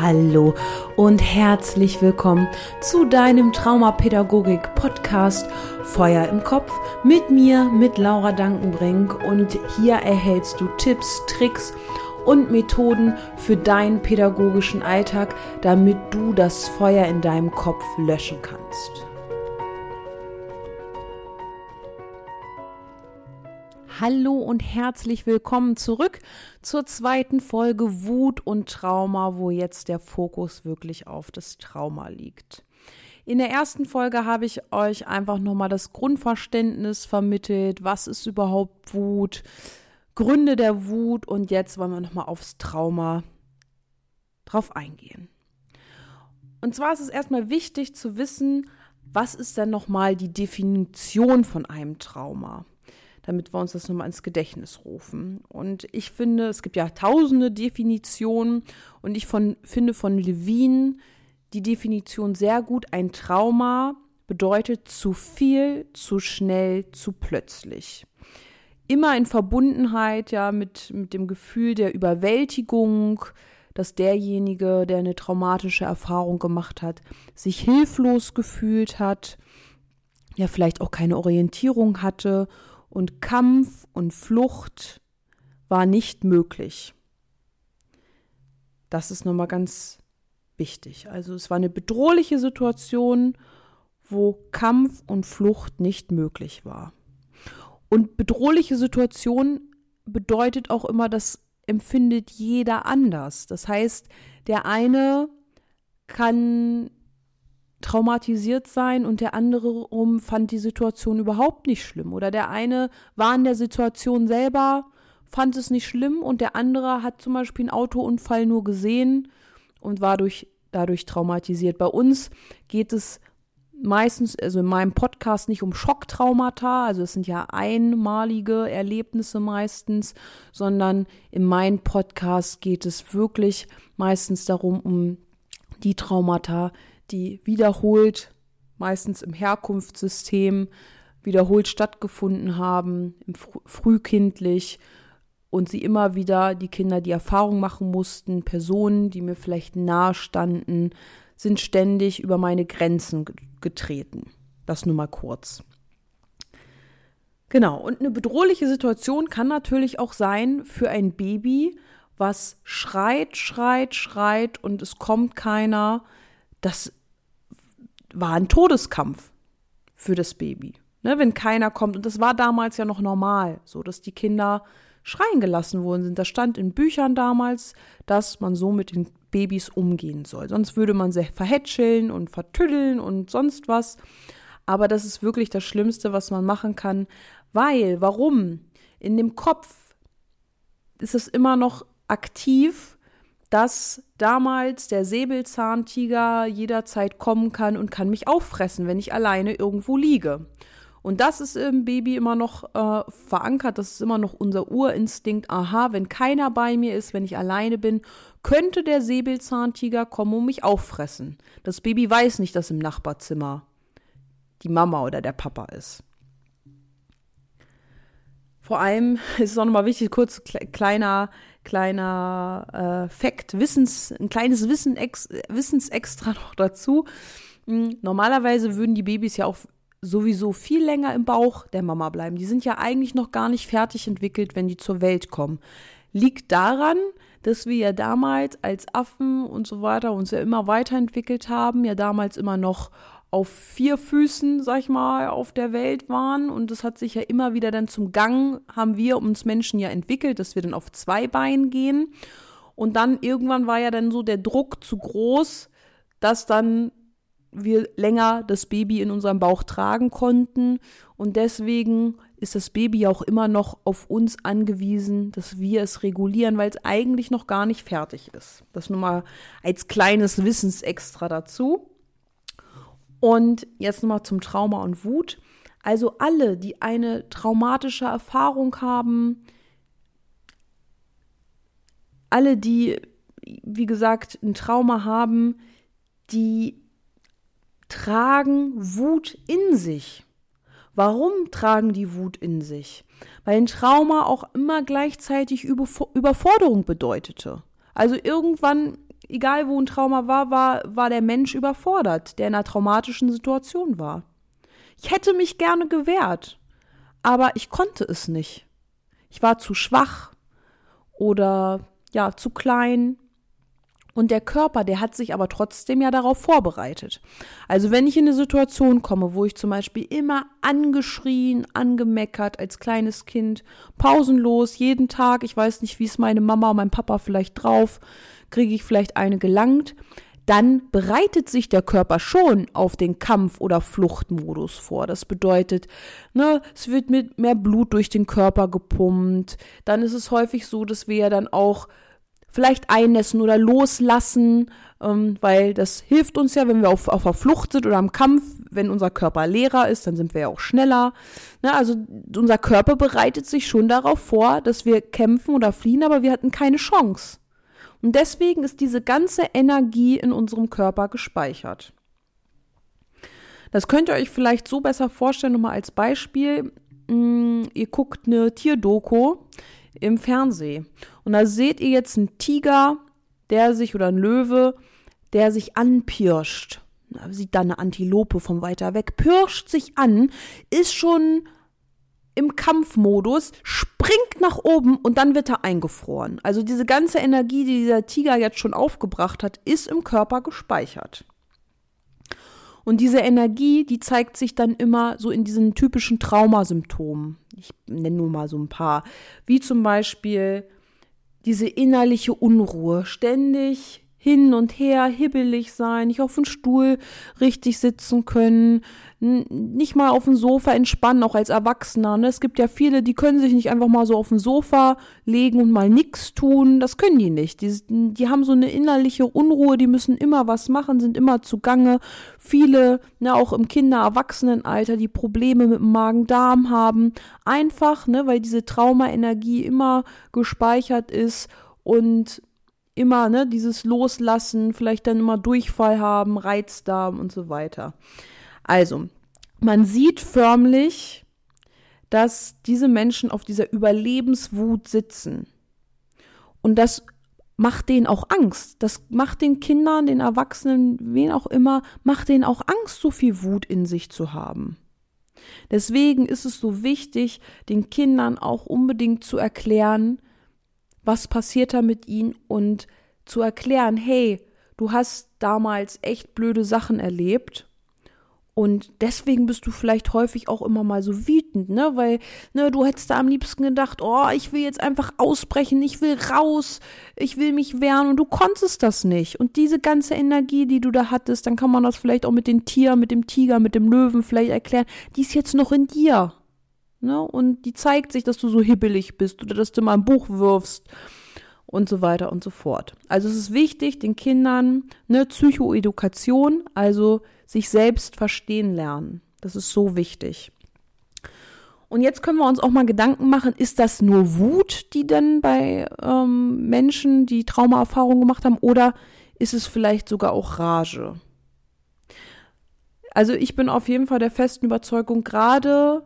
Hallo und herzlich willkommen zu deinem Traumapädagogik-Podcast Feuer im Kopf mit mir, mit Laura Dankenbrink. Und hier erhältst du Tipps, Tricks und Methoden für deinen pädagogischen Alltag, damit du das Feuer in deinem Kopf löschen kannst. Hallo und herzlich willkommen zurück zur zweiten Folge Wut und Trauma, wo jetzt der Fokus wirklich auf das Trauma liegt. In der ersten Folge habe ich euch einfach nochmal das Grundverständnis vermittelt, was ist überhaupt Wut, Gründe der Wut und jetzt wollen wir nochmal aufs Trauma drauf eingehen. Und zwar ist es erstmal wichtig zu wissen, was ist denn nochmal die Definition von einem Trauma? Damit wir uns das nochmal ins Gedächtnis rufen. Und ich finde, es gibt ja tausende Definitionen und ich von, finde von Levine die Definition sehr gut. Ein Trauma bedeutet zu viel, zu schnell, zu plötzlich. Immer in Verbundenheit ja mit, mit dem Gefühl der Überwältigung, dass derjenige, der eine traumatische Erfahrung gemacht hat, sich hilflos gefühlt hat, ja vielleicht auch keine Orientierung hatte und Kampf und Flucht war nicht möglich. Das ist nochmal ganz wichtig. Also es war eine bedrohliche Situation, wo Kampf und Flucht nicht möglich war. Und bedrohliche Situation bedeutet auch immer, das empfindet jeder anders. Das heißt, der eine kann traumatisiert sein und der andere rum fand die Situation überhaupt nicht schlimm. Oder der eine war in der Situation selber, fand es nicht schlimm und der andere hat zum Beispiel einen Autounfall nur gesehen und war durch, dadurch traumatisiert. Bei uns geht es meistens, also in meinem Podcast nicht um Schocktraumata, also es sind ja einmalige Erlebnisse meistens, sondern in meinem Podcast geht es wirklich meistens darum, um die Traumata, die wiederholt, meistens im Herkunftssystem, wiederholt stattgefunden haben, frühkindlich und sie immer wieder, die Kinder, die Erfahrung machen mussten, Personen, die mir vielleicht nahe standen, sind ständig über meine Grenzen getreten. Das nur mal kurz. Genau, und eine bedrohliche Situation kann natürlich auch sein für ein Baby, was schreit, schreit, schreit und es kommt keiner. Das war ein Todeskampf für das Baby. Ne, wenn keiner kommt. Und das war damals ja noch normal, so dass die Kinder schreien gelassen worden sind. Das stand in Büchern damals, dass man so mit den Babys umgehen soll. Sonst würde man sie verhätscheln und vertüddeln und sonst was. Aber das ist wirklich das Schlimmste, was man machen kann. Weil, warum? In dem Kopf ist es immer noch aktiv dass damals der Säbelzahntiger jederzeit kommen kann und kann mich auffressen, wenn ich alleine irgendwo liege. Und das ist im Baby immer noch äh, verankert, das ist immer noch unser Urinstinkt. Aha, wenn keiner bei mir ist, wenn ich alleine bin, könnte der Säbelzahntiger kommen und mich auffressen. Das Baby weiß nicht, dass im Nachbarzimmer die Mama oder der Papa ist. Vor allem ist es auch nochmal wichtig, kurz kleiner kleiner äh, Fact, Wissens, ein kleines Wissen, ex, Wissensextra noch dazu. Hm, normalerweise würden die Babys ja auch sowieso viel länger im Bauch der Mama bleiben. Die sind ja eigentlich noch gar nicht fertig entwickelt, wenn die zur Welt kommen. Liegt daran, dass wir ja damals als Affen und so weiter uns ja immer weiterentwickelt haben, ja damals immer noch auf vier Füßen, sag ich mal, auf der Welt waren. Und das hat sich ja immer wieder dann zum Gang, haben wir uns Menschen ja entwickelt, dass wir dann auf zwei Beinen gehen. Und dann irgendwann war ja dann so der Druck zu groß, dass dann wir länger das Baby in unserem Bauch tragen konnten. Und deswegen ist das Baby auch immer noch auf uns angewiesen, dass wir es regulieren, weil es eigentlich noch gar nicht fertig ist. Das nur mal als kleines Wissensextra dazu. Und jetzt nochmal zum Trauma und Wut. Also alle, die eine traumatische Erfahrung haben, alle, die, wie gesagt, ein Trauma haben, die tragen Wut in sich. Warum tragen die Wut in sich? Weil ein Trauma auch immer gleichzeitig Überforderung bedeutete. Also irgendwann egal wo ein Trauma war, war, war der Mensch überfordert, der in einer traumatischen Situation war. Ich hätte mich gerne gewehrt, aber ich konnte es nicht. Ich war zu schwach oder ja, zu klein und der Körper, der hat sich aber trotzdem ja darauf vorbereitet. Also wenn ich in eine Situation komme, wo ich zum Beispiel immer angeschrien, angemeckert als kleines Kind, pausenlos, jeden Tag, ich weiß nicht, wie es meine Mama und mein Papa vielleicht drauf, kriege ich vielleicht eine gelangt, dann bereitet sich der Körper schon auf den Kampf- oder Fluchtmodus vor. Das bedeutet, ne, es wird mit mehr Blut durch den Körper gepumpt. Dann ist es häufig so, dass wir ja dann auch vielleicht einnässen oder loslassen, ähm, weil das hilft uns ja, wenn wir auf, auf der Flucht sind oder am Kampf, wenn unser Körper leerer ist, dann sind wir ja auch schneller. Ne, also unser Körper bereitet sich schon darauf vor, dass wir kämpfen oder fliehen, aber wir hatten keine Chance. Und deswegen ist diese ganze Energie in unserem Körper gespeichert. Das könnt ihr euch vielleicht so besser vorstellen, nochmal als Beispiel. Mm, ihr guckt eine Tierdoku im Fernsehen. Und da seht ihr jetzt einen Tiger, der sich, oder einen Löwe, der sich anpirscht. Da sieht da eine Antilope von weiter weg, pirscht sich an, ist schon im Kampfmodus, springt nach oben und dann wird er eingefroren. Also diese ganze Energie, die dieser Tiger jetzt schon aufgebracht hat, ist im Körper gespeichert. Und diese Energie, die zeigt sich dann immer so in diesen typischen Traumasymptomen. Ich nenne nur mal so ein paar. Wie zum Beispiel diese innerliche Unruhe. Ständig hin und her, hibbelig sein, nicht auf dem Stuhl richtig sitzen können, nicht mal auf dem Sofa entspannen, auch als Erwachsener. Ne? Es gibt ja viele, die können sich nicht einfach mal so auf dem Sofa legen und mal nichts tun. Das können die nicht. Die, die haben so eine innerliche Unruhe, die müssen immer was machen, sind immer zugange. Viele, ne, auch im Kinder-Erwachsenenalter, die Probleme mit dem Magen-Darm haben. Einfach, ne, weil diese Traumaenergie immer gespeichert ist und immer, ne, dieses Loslassen, vielleicht dann immer Durchfall haben, Reizdarm und so weiter. Also, man sieht förmlich, dass diese Menschen auf dieser Überlebenswut sitzen. Und das macht denen auch Angst. Das macht den Kindern, den Erwachsenen, wen auch immer, macht denen auch Angst, so viel Wut in sich zu haben. Deswegen ist es so wichtig, den Kindern auch unbedingt zu erklären, was passiert da mit ihnen und zu erklären, hey, du hast damals echt blöde Sachen erlebt und deswegen bist du vielleicht häufig auch immer mal so wütend, ne? Weil, ne, du hättest da am liebsten gedacht, oh, ich will jetzt einfach ausbrechen, ich will raus, ich will mich wehren und du konntest das nicht. Und diese ganze Energie, die du da hattest, dann kann man das vielleicht auch mit den Tieren, mit dem Tiger, mit dem Löwen vielleicht erklären, die ist jetzt noch in dir. Ne? Und die zeigt sich, dass du so hibbelig bist oder dass du mal ein Buch wirfst und so weiter und so fort. Also es ist wichtig, den Kindern eine Psychoedukation, also sich selbst verstehen lernen. Das ist so wichtig. Und jetzt können wir uns auch mal Gedanken machen, ist das nur Wut, die denn bei ähm, Menschen, die Traumaerfahrungen gemacht haben, oder ist es vielleicht sogar auch Rage? Also ich bin auf jeden Fall der festen Überzeugung, gerade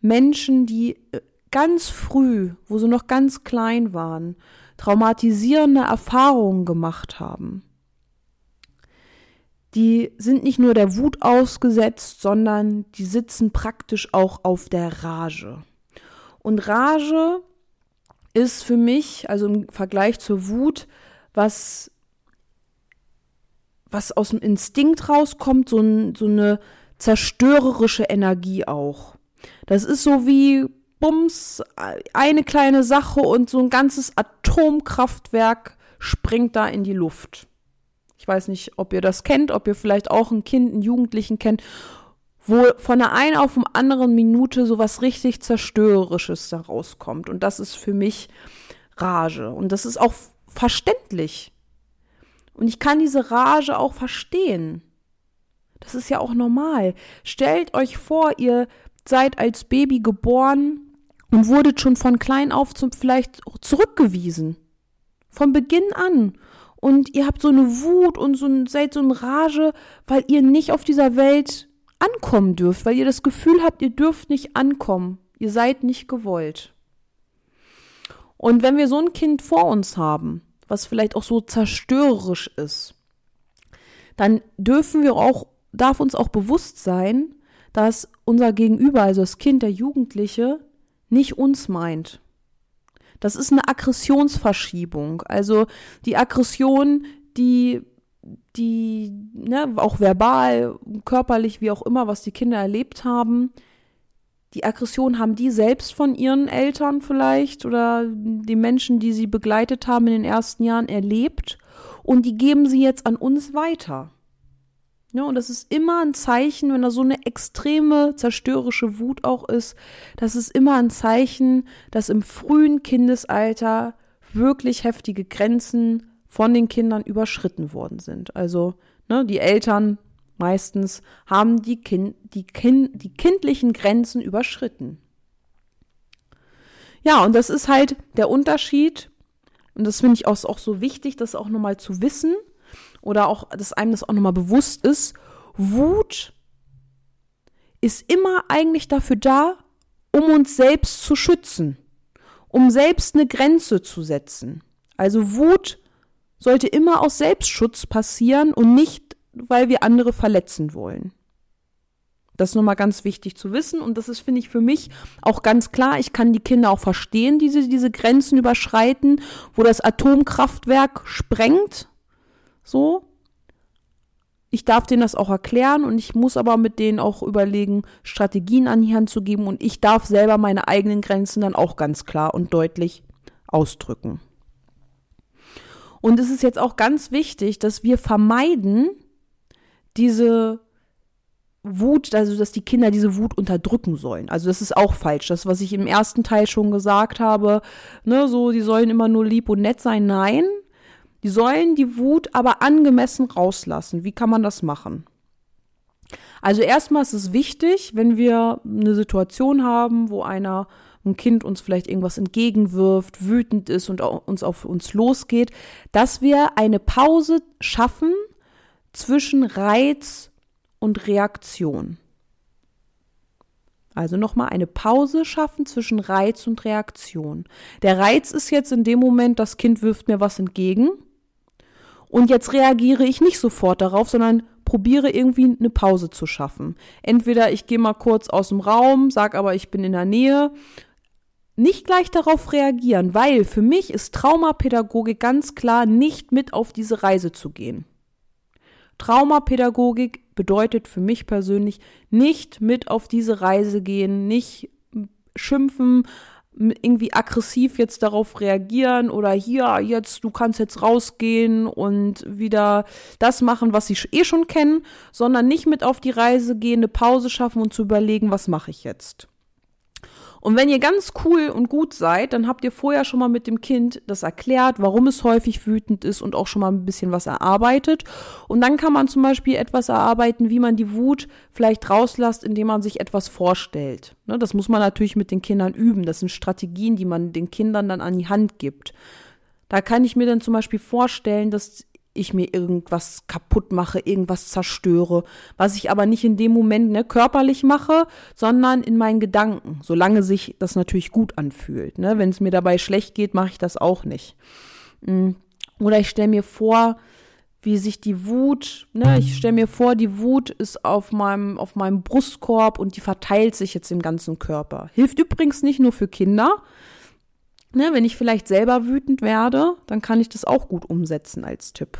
Menschen, die äh, ganz früh, wo sie noch ganz klein waren, traumatisierende Erfahrungen gemacht haben. Die sind nicht nur der Wut ausgesetzt, sondern die sitzen praktisch auch auf der Rage. Und Rage ist für mich, also im Vergleich zur Wut, was, was aus dem Instinkt rauskommt, so, ein, so eine zerstörerische Energie auch. Das ist so wie Bums, eine kleine Sache und so ein ganzes Atomkraftwerk springt da in die Luft. Ich weiß nicht, ob ihr das kennt, ob ihr vielleicht auch ein Kind, einen Jugendlichen kennt, wo von der einen auf dem anderen Minute so was richtig Zerstörerisches da rauskommt. Und das ist für mich Rage. Und das ist auch verständlich. Und ich kann diese Rage auch verstehen. Das ist ja auch normal. Stellt euch vor, ihr seid als Baby geboren und wurdet schon von klein auf zum vielleicht zurückgewiesen. Von Beginn an. Und ihr habt so eine Wut und so ein, seid so in Rage, weil ihr nicht auf dieser Welt ankommen dürft, weil ihr das Gefühl habt, ihr dürft nicht ankommen. Ihr seid nicht gewollt. Und wenn wir so ein Kind vor uns haben was vielleicht auch so zerstörerisch ist, dann dürfen wir auch, darf uns auch bewusst sein, dass unser Gegenüber, also das Kind, der Jugendliche, nicht uns meint. Das ist eine Aggressionsverschiebung. Also die Aggression, die, die, ne, auch verbal, körperlich, wie auch immer, was die Kinder erlebt haben, die Aggression haben die selbst von ihren Eltern vielleicht oder die Menschen, die sie begleitet haben in den ersten Jahren erlebt und die geben sie jetzt an uns weiter. Ja, und das ist immer ein Zeichen, wenn da so eine extreme zerstörerische Wut auch ist, das ist immer ein Zeichen, dass im frühen Kindesalter wirklich heftige Grenzen von den Kindern überschritten worden sind. Also ne, die Eltern meistens haben die, kind, die, kind, die kindlichen Grenzen überschritten. Ja, und das ist halt der Unterschied, und das finde ich auch, auch so wichtig, das auch nochmal zu wissen oder auch, dass einem das auch nochmal bewusst ist. Wut ist immer eigentlich dafür da, um uns selbst zu schützen, um selbst eine Grenze zu setzen. Also Wut sollte immer aus Selbstschutz passieren und nicht, weil wir andere verletzen wollen. Das ist nochmal ganz wichtig zu wissen und das ist, finde ich, für mich auch ganz klar. Ich kann die Kinder auch verstehen, die diese, diese Grenzen überschreiten, wo das Atomkraftwerk sprengt. So. Ich darf denen das auch erklären und ich muss aber mit denen auch überlegen, Strategien an die Hand zu geben und ich darf selber meine eigenen Grenzen dann auch ganz klar und deutlich ausdrücken. Und es ist jetzt auch ganz wichtig, dass wir vermeiden, diese Wut, also dass die Kinder diese Wut unterdrücken sollen. Also das ist auch falsch. Das, was ich im ersten Teil schon gesagt habe, ne, so, die sollen immer nur lieb und nett sein. Nein, die sollen die Wut aber angemessen rauslassen. Wie kann man das machen? Also erstmal ist es wichtig, wenn wir eine Situation haben, wo einer ein Kind uns vielleicht irgendwas entgegenwirft, wütend ist und uns auf uns losgeht, dass wir eine Pause schaffen zwischen Reiz und Reaktion. Also nochmal eine Pause schaffen zwischen Reiz und Reaktion. Der Reiz ist jetzt in dem Moment, das Kind wirft mir was entgegen. Und jetzt reagiere ich nicht sofort darauf, sondern probiere irgendwie eine Pause zu schaffen. Entweder ich gehe mal kurz aus dem Raum, sag aber, ich bin in der Nähe nicht gleich darauf reagieren, weil für mich ist Traumapädagogik ganz klar nicht mit auf diese Reise zu gehen. Traumapädagogik bedeutet für mich persönlich nicht mit auf diese Reise gehen, nicht schimpfen, irgendwie aggressiv jetzt darauf reagieren oder hier jetzt du kannst jetzt rausgehen und wieder das machen, was ich eh schon kenne, sondern nicht mit auf die Reise gehen, eine Pause schaffen und zu überlegen, was mache ich jetzt. Und wenn ihr ganz cool und gut seid, dann habt ihr vorher schon mal mit dem Kind das erklärt, warum es häufig wütend ist und auch schon mal ein bisschen was erarbeitet. Und dann kann man zum Beispiel etwas erarbeiten, wie man die Wut vielleicht rauslässt, indem man sich etwas vorstellt. Ne, das muss man natürlich mit den Kindern üben. Das sind Strategien, die man den Kindern dann an die Hand gibt. Da kann ich mir dann zum Beispiel vorstellen, dass ich mir irgendwas kaputt mache, irgendwas zerstöre, was ich aber nicht in dem Moment ne, körperlich mache, sondern in meinen Gedanken, solange sich das natürlich gut anfühlt. Ne? Wenn es mir dabei schlecht geht, mache ich das auch nicht. Mm. Oder ich stelle mir vor, wie sich die Wut, ne, ich stelle mir vor, die Wut ist auf meinem, auf meinem Brustkorb und die verteilt sich jetzt im ganzen Körper. Hilft übrigens nicht nur für Kinder, Ne, wenn ich vielleicht selber wütend werde, dann kann ich das auch gut umsetzen als Tipp.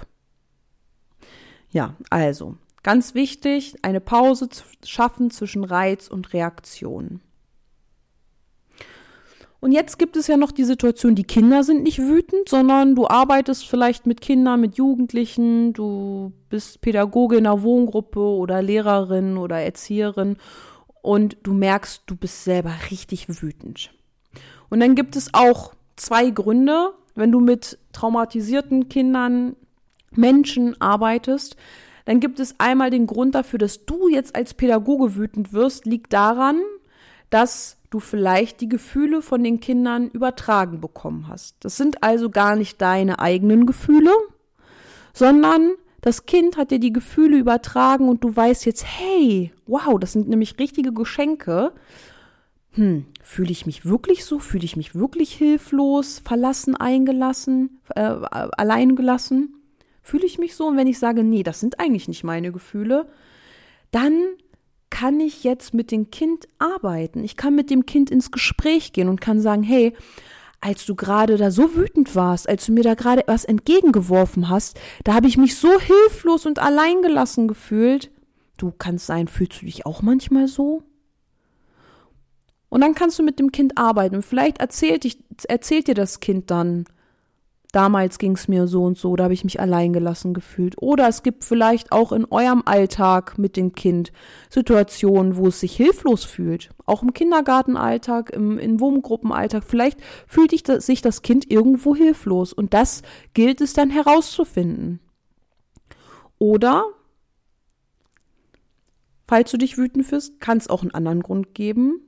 Ja, also ganz wichtig, eine Pause zu schaffen zwischen Reiz und Reaktion. Und jetzt gibt es ja noch die Situation, die Kinder sind nicht wütend, sondern du arbeitest vielleicht mit Kindern, mit Jugendlichen, du bist Pädagoge in einer Wohngruppe oder Lehrerin oder Erzieherin und du merkst, du bist selber richtig wütend. Und dann gibt es auch zwei Gründe, wenn du mit traumatisierten Kindern, Menschen arbeitest, dann gibt es einmal den Grund dafür, dass du jetzt als Pädagoge wütend wirst, liegt daran, dass du vielleicht die Gefühle von den Kindern übertragen bekommen hast. Das sind also gar nicht deine eigenen Gefühle, sondern das Kind hat dir die Gefühle übertragen und du weißt jetzt, hey, wow, das sind nämlich richtige Geschenke hm, fühle ich mich wirklich so? Fühle ich mich wirklich hilflos, verlassen, eingelassen, äh, allein gelassen? Fühle ich mich so? Und wenn ich sage, nee, das sind eigentlich nicht meine Gefühle, dann kann ich jetzt mit dem Kind arbeiten. Ich kann mit dem Kind ins Gespräch gehen und kann sagen, hey, als du gerade da so wütend warst, als du mir da gerade was entgegengeworfen hast, da habe ich mich so hilflos und alleingelassen gefühlt. Du kannst sein, fühlst du dich auch manchmal so? Und dann kannst du mit dem Kind arbeiten. Und vielleicht erzählt, dich, erzählt dir das Kind dann, damals ging es mir so und so, da habe ich mich alleingelassen gefühlt. Oder es gibt vielleicht auch in eurem Alltag mit dem Kind Situationen, wo es sich hilflos fühlt. Auch im Kindergartenalltag, im, im Wohngruppenalltag. Vielleicht fühlt sich das Kind irgendwo hilflos. Und das gilt es dann herauszufinden. Oder, falls du dich wütend fühlst, kann es auch einen anderen Grund geben.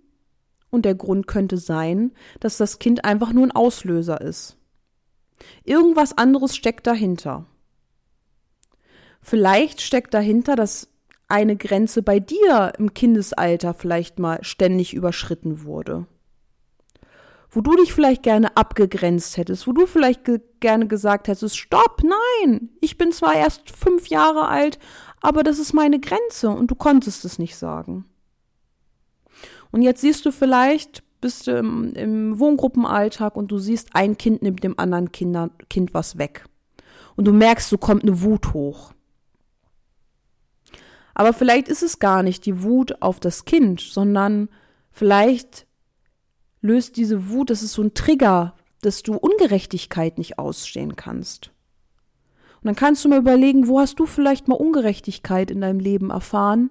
Und der Grund könnte sein, dass das Kind einfach nur ein Auslöser ist. Irgendwas anderes steckt dahinter. Vielleicht steckt dahinter, dass eine Grenze bei dir im Kindesalter vielleicht mal ständig überschritten wurde. Wo du dich vielleicht gerne abgegrenzt hättest, wo du vielleicht ge gerne gesagt hättest, stopp, nein, ich bin zwar erst fünf Jahre alt, aber das ist meine Grenze und du konntest es nicht sagen. Und jetzt siehst du vielleicht, bist du im, im Wohngruppenalltag und du siehst, ein Kind nimmt dem anderen Kinder, Kind was weg. Und du merkst, so kommt eine Wut hoch. Aber vielleicht ist es gar nicht die Wut auf das Kind, sondern vielleicht löst diese Wut, das ist so ein Trigger, dass du Ungerechtigkeit nicht ausstehen kannst. Und dann kannst du mal überlegen, wo hast du vielleicht mal Ungerechtigkeit in deinem Leben erfahren,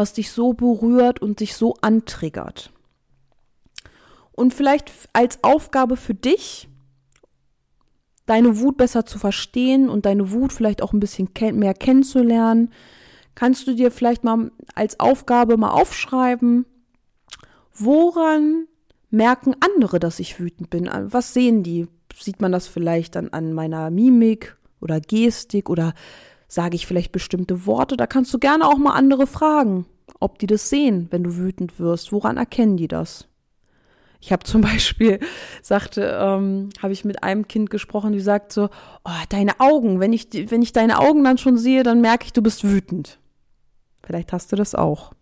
was dich so berührt und dich so antriggert. Und vielleicht als Aufgabe für dich, deine Wut besser zu verstehen und deine Wut vielleicht auch ein bisschen mehr kennenzulernen, kannst du dir vielleicht mal als Aufgabe mal aufschreiben, woran merken andere, dass ich wütend bin? Was sehen die? Sieht man das vielleicht dann an meiner Mimik oder Gestik oder sage ich vielleicht bestimmte Worte? Da kannst du gerne auch mal andere fragen, ob die das sehen, wenn du wütend wirst. Woran erkennen die das? Ich habe zum Beispiel, sagte, ähm, habe ich mit einem Kind gesprochen, die sagt so, oh, deine Augen, wenn ich, wenn ich deine Augen dann schon sehe, dann merke ich, du bist wütend. Vielleicht hast du das auch.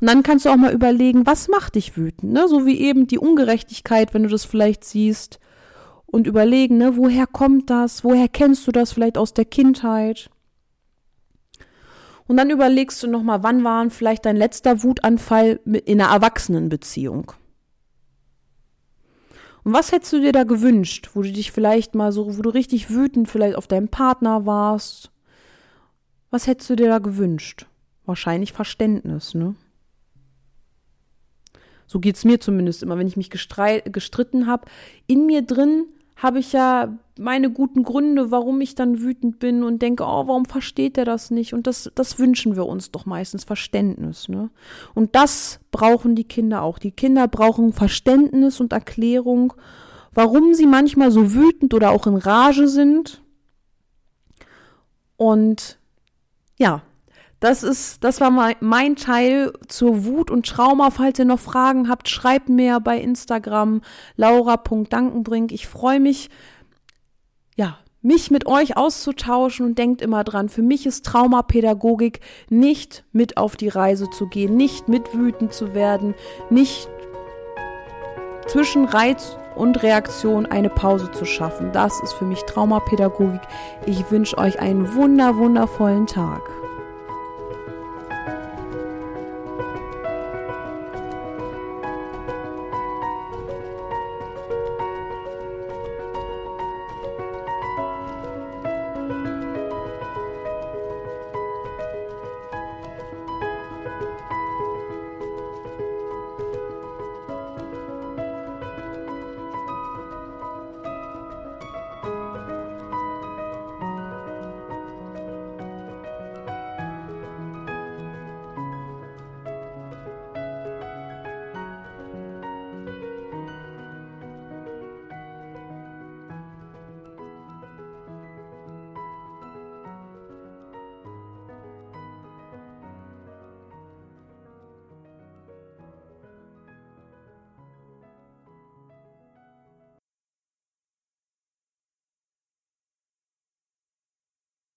Und dann kannst du auch mal überlegen, was macht dich wütend, ne? So wie eben die Ungerechtigkeit, wenn du das vielleicht siehst. Und überlegen, ne, woher kommt das? Woher kennst du das vielleicht aus der Kindheit? Und dann überlegst du nochmal, wann war vielleicht dein letzter Wutanfall in einer Erwachsenenbeziehung? Und was hättest du dir da gewünscht, wo du dich vielleicht mal so, wo du richtig wütend vielleicht auf deinen Partner warst? Was hättest du dir da gewünscht? Wahrscheinlich Verständnis, ne? So geht's mir zumindest immer, wenn ich mich gestritten habe. In mir drin habe ich ja meine guten Gründe, warum ich dann wütend bin und denke, oh, warum versteht er das nicht? Und das, das wünschen wir uns doch meistens, Verständnis. Ne? Und das brauchen die Kinder auch. Die Kinder brauchen Verständnis und Erklärung, warum sie manchmal so wütend oder auch in Rage sind. Und ja, das ist, das war mein Teil zur Wut und Trauma. Falls ihr noch Fragen habt, schreibt mir bei Instagram laura.dankenbrink. Ich freue mich, ja, mich mit euch auszutauschen und denkt immer dran, für mich ist Traumapädagogik nicht mit auf die Reise zu gehen, nicht mit wütend zu werden, nicht zwischen Reiz und Reaktion eine Pause zu schaffen. Das ist für mich Traumapädagogik. Ich wünsche euch einen wunder, wundervollen Tag.